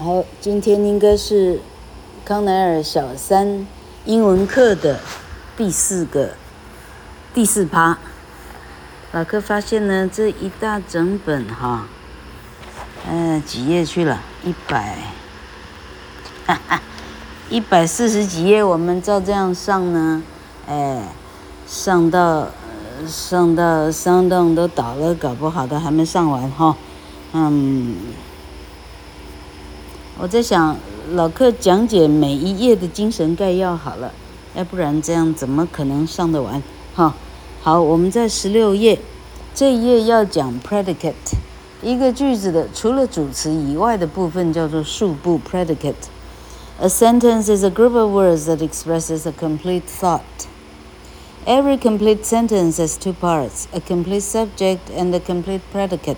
好，今天应该是康乃尔小三英文课的第四个第四趴。老柯发现呢，这一大整本哈，嗯、呃，几页去了？一百，哈哈，一百四十几页。我们照这样上呢，哎，上到上到上栋都倒了，搞不好都还没上完哈。嗯。我在想，老客讲解每一页的精神概要好了，要不然这样怎么可能上得完？哈，好，我们在十六页，这一页要讲 predicate，一个句子的除了主词以外的部分叫做述部 predicate。A sentence is a group of words that expresses a complete thought. Every complete sentence has two parts, a complete subject and a complete predicate.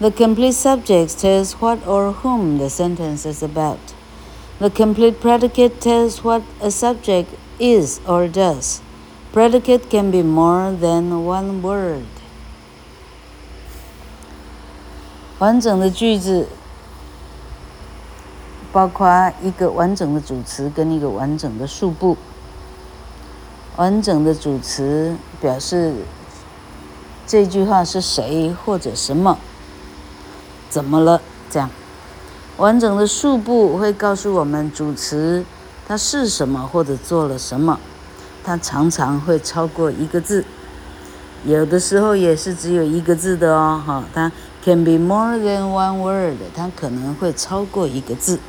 The complete subject tells what or whom the sentence is about. The complete predicate tells what a subject is or does. Predicate can be more than one word. 完整的句子包括一个完整的主词跟一个完整的述部。完整的主词表示这句话是谁或者什么。 怎么了？这样，完整的述部会告诉我们主词它是什么或者做了什么，它常常会超过一个字，有的时候也是只有一个字的哦。哈，它 can be more than one word，它可能会超过一个字。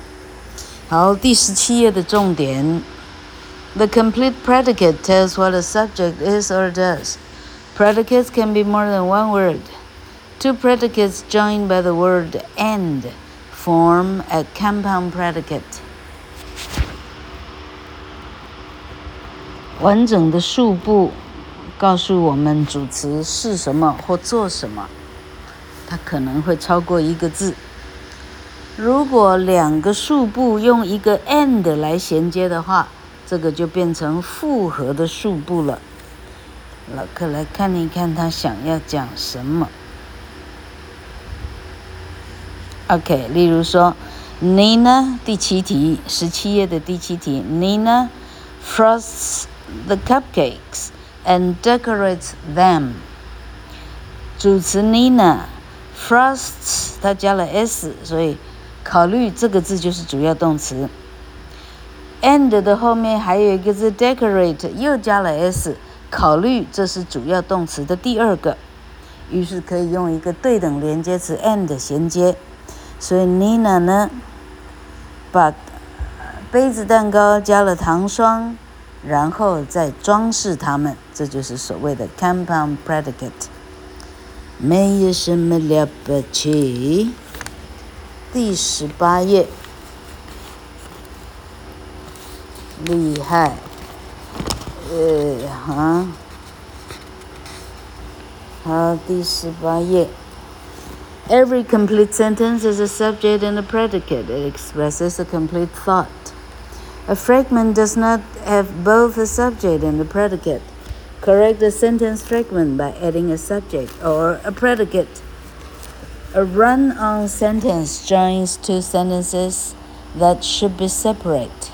好，第十七页的重点，the complete predicate tells what a subject is or does. Predicates can be more than one word. Two predicates joined by the word and form a compound predicate. 完整的述部告诉我们主词是什么或做什么，它可能会超过一个字。如果两个述部用一个 and 来衔接的话，这个就变成复合的述部了。老客来看一看他想要讲什么。OK，例如说，Nina 第七题，十七页的第七题，Nina frosts the cupcakes and decorates them。主词 Nina，frosts 它加了 s，所以考虑这个字就是主要动词。and 的后面还有一个字 decorate，又加了 s，考虑这是主要动词的第二个，于是可以用一个对等连接词 and 衔接。所以妮娜呢，把杯子蛋糕加了糖霜，然后再装饰它们，这就是所谓的 compound predicate。没有什么了不起。第十八页，厉害，呃，哈，好，第十八页。Every complete sentence is a subject and a predicate. It expresses a complete thought. A fragment does not have both a subject and a predicate. Correct a sentence fragment by adding a subject or a predicate. A run-on sentence joins two sentences that should be separate.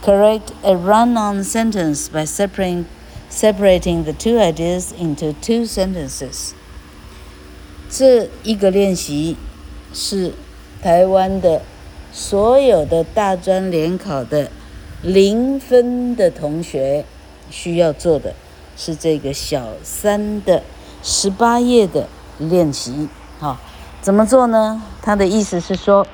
Correct a run-on sentence by separating, separating the two ideas into two sentences. 这一个练习是台湾的所有的大专联考的零分的同学需要做的，是这个小三的十八页的练习。好，怎么做呢？它的意思是说，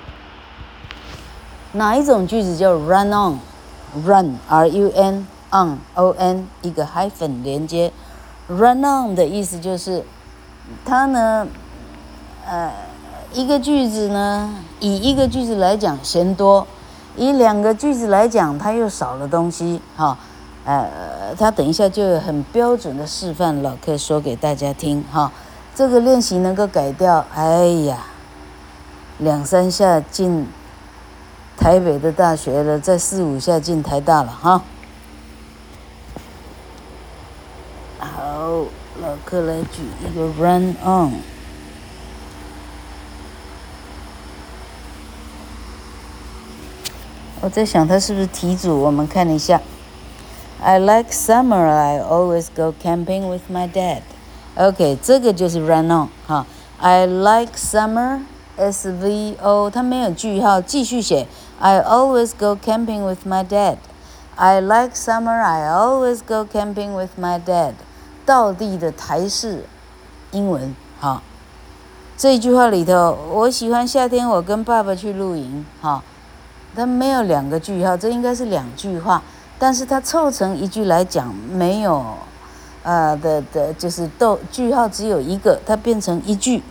哪一种句子叫 run on？run r u n on o n 一个 hyphen 连接，run on 的意思就是它呢。呃，一个句子呢，以一个句子来讲嫌多，以两个句子来讲，它又少了东西。哈、呃，他等一下就有很标准的示范，老客说给大家听。哈、这个练习能够改掉，哎呀，两三下进台北的大学了，再四五下进台大了。哈、好，老客来举一个 run on。我在想它是不是题组？我们看一下。I like summer. I always go camping with my dad. OK，这个就是 run on 哈。I like summer. S V O，它没有句号，继续写。I always go camping with my dad. I like summer. I always go camping with my dad. 道地的台式英文哈。这句话里头，我喜欢夏天，我跟爸爸去露营哈。它没有两个句号，这应该是两句话。但是它凑成一句来讲，没有，呃的的，就是逗句号只有一个，它变成一句。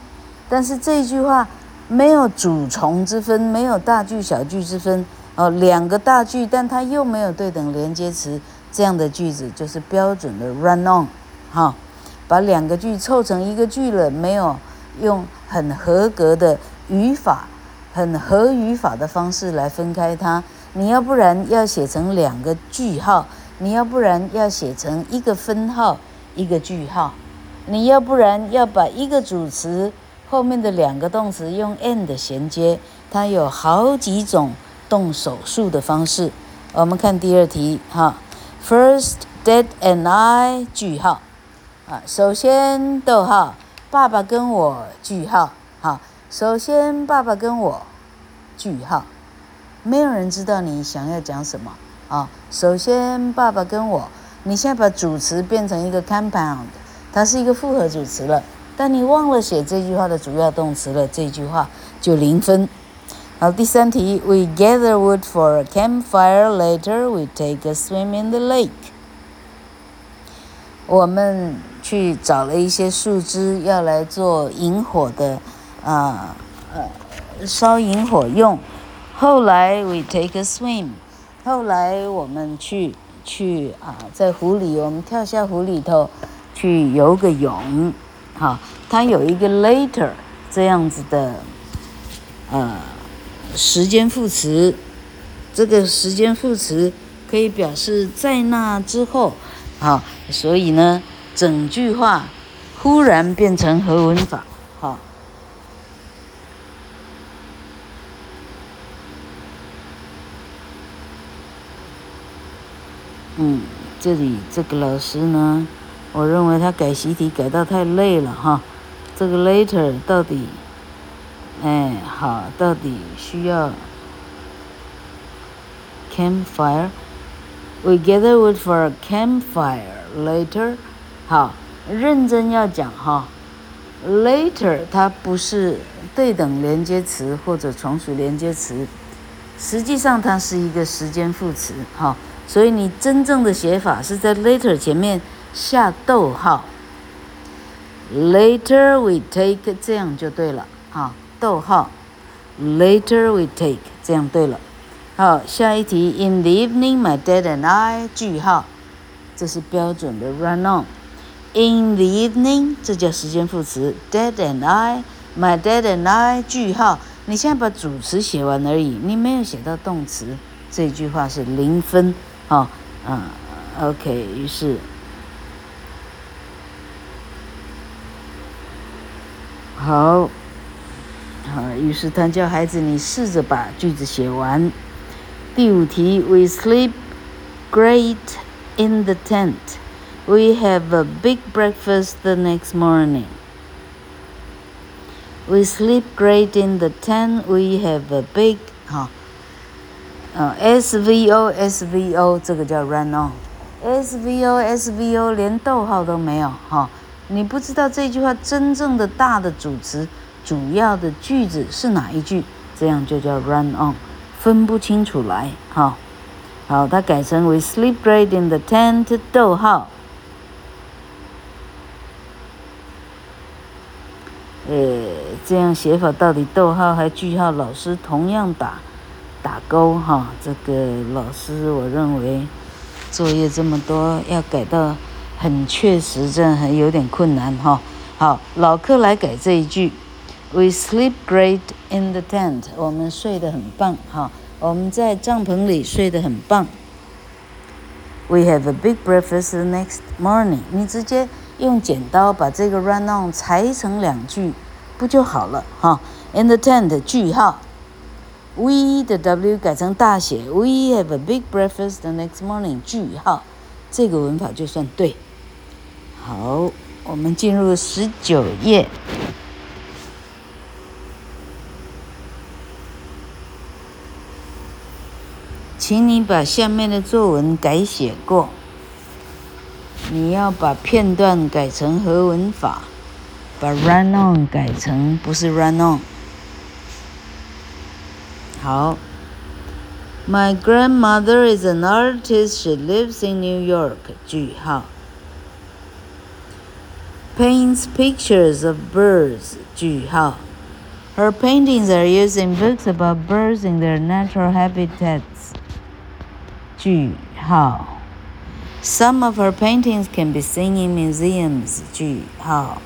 但是这句话没有主从之分，没有大句小句之分，哦，两个大句，但它又没有对等连接词，这样的句子就是标准的 run on，哈，把两个句凑成一个句了，没有用很合格的语法，很合语法的方式来分开它。你要不然要写成两个句号，你要不然要写成一个分号一个句号，你要不然要把一个主词后面的两个动词用 and 衔接，它有好几种动手术的方式。我们看第二题哈，First, Dad and I 句号啊，首先逗号，爸爸跟我句号哈，首先爸爸跟我句号。没有人知道你想要讲什么啊！首先，爸爸跟我，你现在把主词变成一个 compound，它是一个复合主词了。但你忘了写这句话的主要动词了，这句话就零分。好，第三题，We gather wood for a campfire. Later, we take a swim in the lake. 我们去找了一些树枝，要来做引火的啊呃烧引火用。后来 we take a swim，后来我们去去啊，在湖里，我们跳下湖里头去游个泳，好，它有一个 later 这样子的呃时间副词，这个时间副词可以表示在那之后，好，所以呢，整句话忽然变成合文法，好。嗯，这里这个老师呢，我认为他改习题改到太累了哈。这个 later 到底，哎，好，到底需要 campfire。We gather wood for a campfire later。好，认真要讲哈。Later 它不是对等连接词或者从属连接词，实际上它是一个时间副词哈。所以你真正的写法是在 later 前面下逗号，later we take 这样就对了啊，逗号，later we take 这样对了。好，下一题，In the evening my dad and I 句号，这是标准的 run on。In the evening 这叫时间副词，dad and I，my dad and I 句号，你现在把主词写完而已，你没有写到动词，这句话是零分。好，嗯，OK，于是，好，好，于是他叫孩子，你试着把句子写完。第五题，We sleep great in the tent. We have a big breakfast the next morning. We sleep great in the tent. We have a big 好。嗯，S V O S V O 这个叫 run on，S V O S V O 连逗号都没有哈，你不知道这句话真正的大的主词主要的句子是哪一句，这样就叫 run on，分不清楚来哈。好，它改成 We sleep great in the tent，逗号。呃，这样写法到底逗号还句号？老师同样打。打勾哈，这个老师我认为作业这么多，要改到很确实，这样还有点困难哈。好，老客来改这一句：We sleep great in the tent。我们睡得很棒哈，我们在帐篷里睡得很棒。We have a big breakfast next morning。你直接用剪刀把这个 run on 裁成两句，不就好了哈？In the tent 句号。We 的 W 改成大写，We have a big breakfast the next morning。句号，这个文法就算对。好，我们进入十九页，请你把下面的作文改写过。你要把片段改成合文法，把 run on 改成不是 run on。好，My grandmother is an artist. She lives in New York. 句号。Paints pictures of birds. 句号。Her paintings are used in books about birds in their natural habitats. 句号。Some of her paintings can be seen in museums. 句号。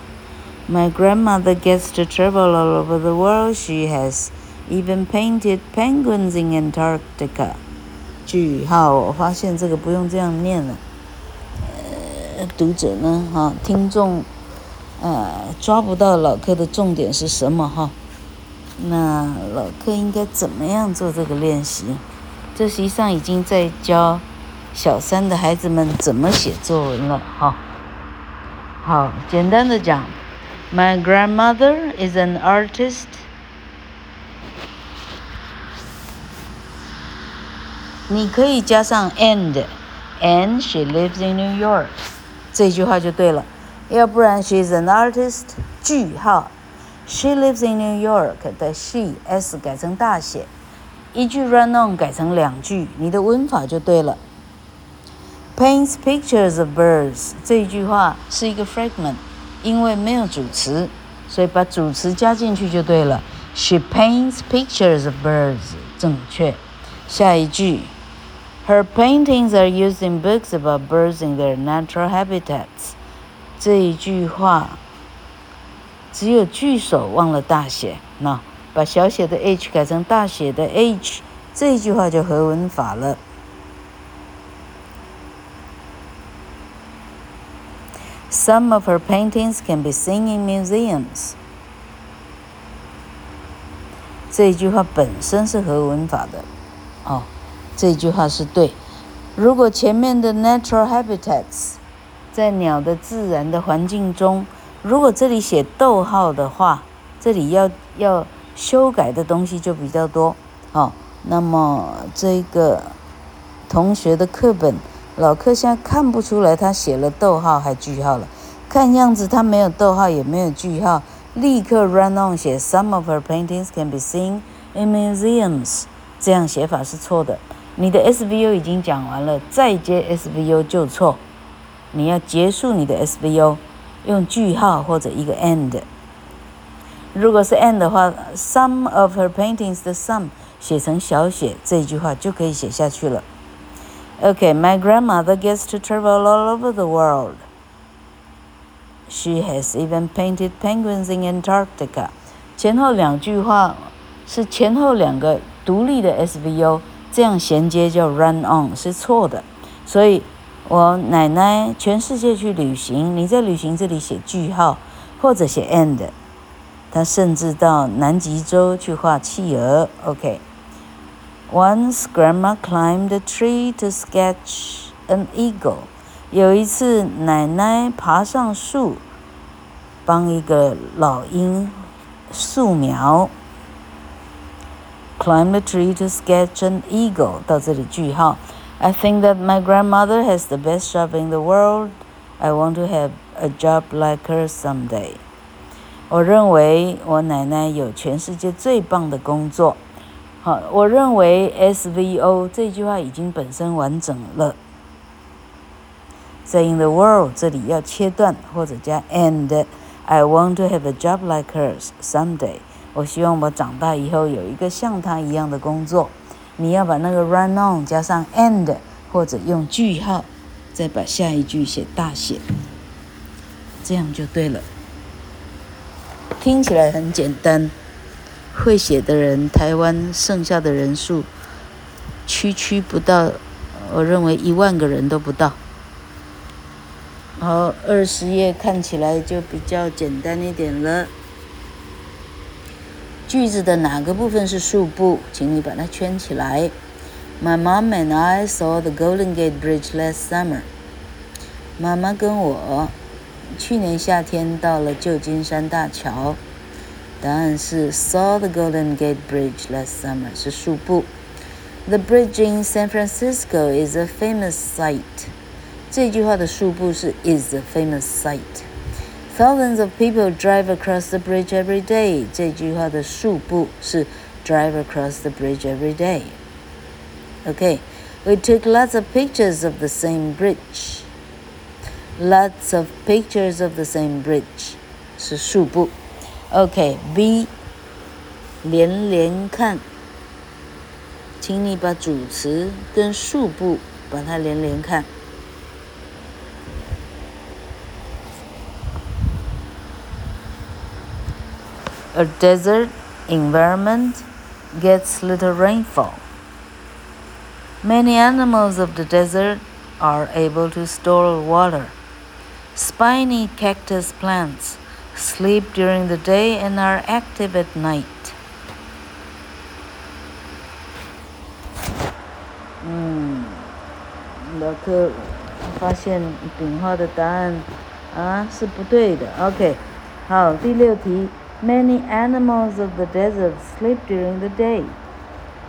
My grandmother gets to travel all over the world. She has Even painted penguins in Antarctica。句号，我发现这个不用这样念了。呃，读者呢，哈，听众，呃，抓不到老客的重点是什么哈？那老客应该怎么样做这个练习？这实际上已经在教小三的孩子们怎么写作文了哈。好，简单的讲，My grandmother is an artist。你可以加上 and，and she lives in New York，这句话就对了。要不然 she's an artist，句号，she lives in New York 的 she s 改成大写，一句 run on 改成两句，你的文法就对了。Paints pictures of birds 这一句话是一个 fragment，因为没有主词，所以把主词加进去就对了。She paints pictures of birds，正确。下一句。 Her paintings are used in books about birds in their natural habitats。这一句话只有句首忘了大写，那把小写的 h 改成大写的 h，这一句话就合文法了。Some of her paintings can be seen in museums。这一句话本身是合文法的，哦。 这句话是对。如果前面的 natural habitats 在鸟的自然的环境中，如果这里写逗号的话，这里要要修改的东西就比较多。好、那么这个同学的课本，老柯现在看不出来他写了逗号还句号了。看样子他没有逗号也没有句号，立刻 run on 写 Some of her paintings can be seen in museums，这样写法是错的。你的 SVO 已经讲完了，再接 SVO 就错。你要结束你的 SVO，用句号或者一个 and。如果是 and 的话，some of her paintings 的 some 写成小写，这句话就可以写下去了。OK，my grandmother gets to travel all over the world. She has even painted penguins in Antarctica. 前后两句话是前后两个独立的 SVO。 这样衔接叫 run on 是错的，所以我奶奶全世界去旅行，你在旅行这里写句号或者写 and，她甚至到南极洲去画企鹅。OK。Once grandma climbed a tree to sketch an eagle。有一次奶奶爬上树，帮一个老鹰素描。Climb a tree to sketch an eagle。到这里句号。I think that my grandmother has the best job in the world. I want to have a job like her someday。我认为我奶奶有全世界最棒的工作。好，我认为 SVO 这句话已经本身完整了。在 in the world 这里要切断或者加 and。I want to have a job like hers someday。 我希望我长大以后有一个像他一样的工作。你要把那个 run on 加上 and，或者用句号，再把下一句写大写，这样就对了。听起来很简单，会写的人，台湾剩下的人数，区区不到，我认为一万个人都不到。好，二十页看起来就比较简单一点了。句子的哪个部分是数部？请你把它圈起来。My mom and I saw the Golden Gate Bridge last summer. 妈妈跟我去年夏天到了旧金山大桥。答案是 saw the Golden Gate Bridge last summer 是数部。The bridge in San Francisco is a famous sight. 这句话的数部是 is a famous sight. Thousands of people drive across the bridge every day. 这句话的数部是 drive across the bridge every day. Okay, we took lots of pictures of the same bridge. Lots of pictures of the same bridge 是数部。OK, B 连连看，请你把主词跟数部把它连连看。 A desert environment gets little rainfall. Many animals of the desert are able to store water. Spiny cactus plants sleep during the day and are active at night. 嗯，老师发现丙号的答案啊是不对的。OK，好，第六题。 Many animals of the desert sleep during the day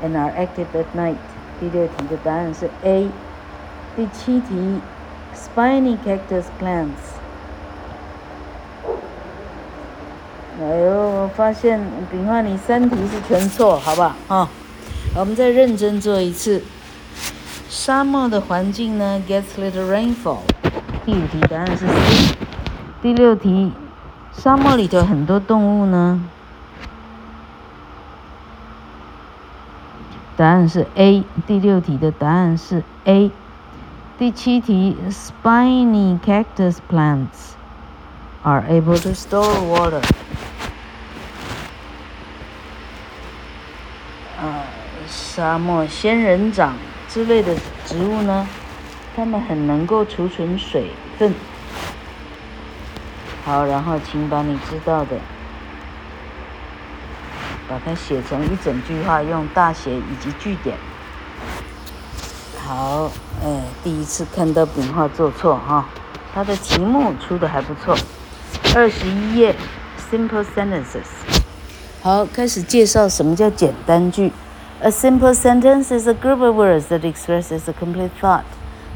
and are active at night. 第六题的答案是 A。第七题，spiny cactus plants。哎呦，我发现比方你三题是全错，好吧？啊，我们再认真做一次。沙漠的环境呢，gets little rainfall。第五题答案是 C。第六题。 沙漠里的很多动物呢，答案是 A。第六题的答案是 A。第七题，spiny cactus plants are able to store water。啊，沙漠仙人掌之类的植物呢，它们很能够储存水分。好，然后请把你知道的，把它写成一整句话，用大写以及句点。好，哎，第一次看到笔画做错哈，它的题目出的还不错。二十一页，simple sentences。好，开始介绍什么叫简单句。A simple sentence is a group of words that expresses a complete thought.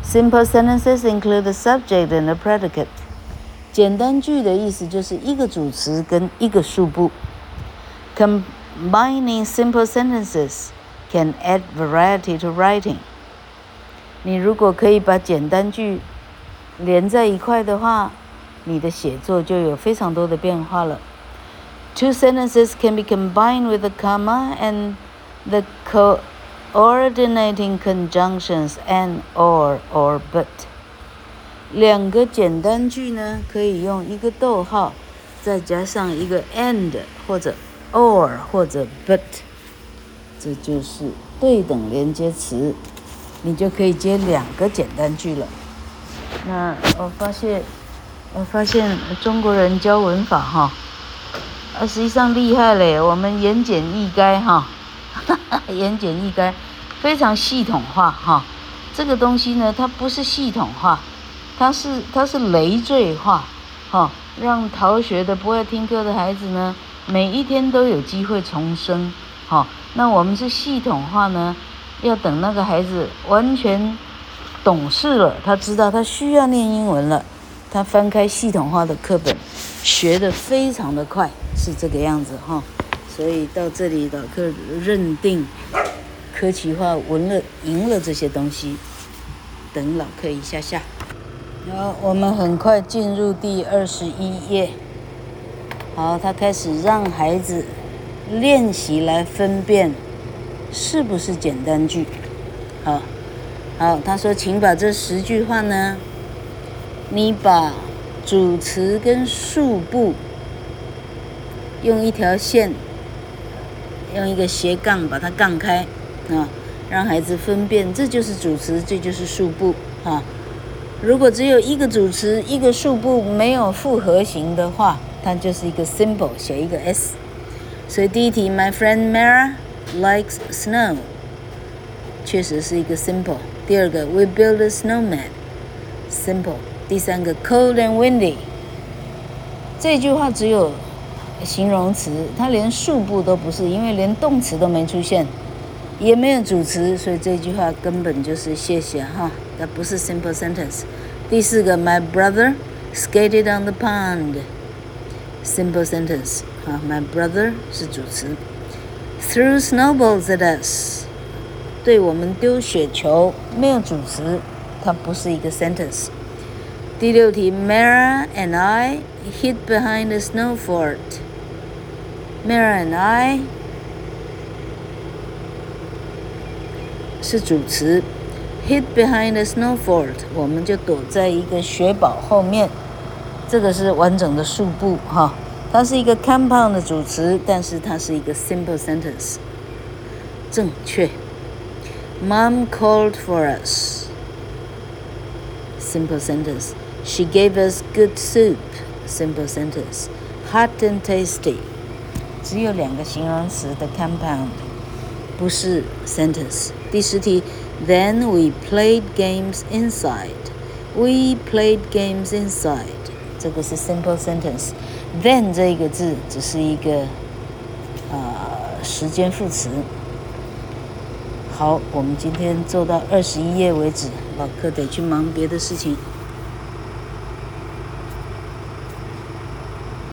Simple sentences include the subject and the predicate. 简单句的意思就是一个主词跟一个数部。Combining simple sentences can add variety to writing。你如果可以把简单句连在一块的话，你的写作就有非常多的变化了。Two sentences can be combined with a comma and the coordinating conjunctions and, or, or, but。 两个简单句呢，可以用一个逗号，再加上一个 and 或者 or 或者 but，这就是对等连接词，你就可以接两个简单句了。那我发现，我发现中国人教文法哈，啊，实际上厉害嘞，我们言简意赅哈，言简意赅，非常系统化哈。这个东西呢，它不是系统化。它是它是累赘化，哈、让逃学的不爱听课的孩子呢，每一天都有机会重生，哈、那我们是系统化呢，要等那个孩子完全懂事了，他知道他需要念英文了，他翻开系统化的课本，学得非常的快，是这个样子哈、所以到这里老课认定科奇化文了赢了这些东西，等老课一下下。好，我们很快进入第二十一页。好，他开始让孩子练习来分辨是不是简单句。好，好，他说，请把这十句话呢，你把主词跟数部用一条线，用一个斜杠把它杠开啊，让孩子分辨，这就是主词，这就是数部啊。如果只有一个主词，一个数部没有复合型的话，它就是一个 symbol，写一个 s。所以第一题，My friend Mara likes snow，确实是一个 simple。第二个，We build a snowman，simple。第三个，Cold and windy，这句话只有形容词，它连数部都不是，因为连动词都没出现，也没有主词，所以这句话根本就是谢谢哈，它不是 simple sentence。第四个，My brother skated on the pond，simple sentence。啊，My brother 是主词，threw snowballs at us，对我们丢雪球，没有主词，它不是一个 sentence。第六题，Mara and I hid behind a snow fort。Mara and I 是主词，hid behind a snow fort，我们就躲在一个雪堡后面，这个是完整的数部哈。它是一个 compound 的主词，但是它是一个 simple sentence。正确。Mom called for us。Simple sentence. She gave us good soup. Simple sentence. Hot and tasty. 只有两个形容词的 compound，不是 sentence。 第十题。Then we played games inside. We played games inside. 这个是 simple sentence。Then 这个字只是一个呃时间副词。好，我们今天做到二十一页为止，老柯得去忙别的事情。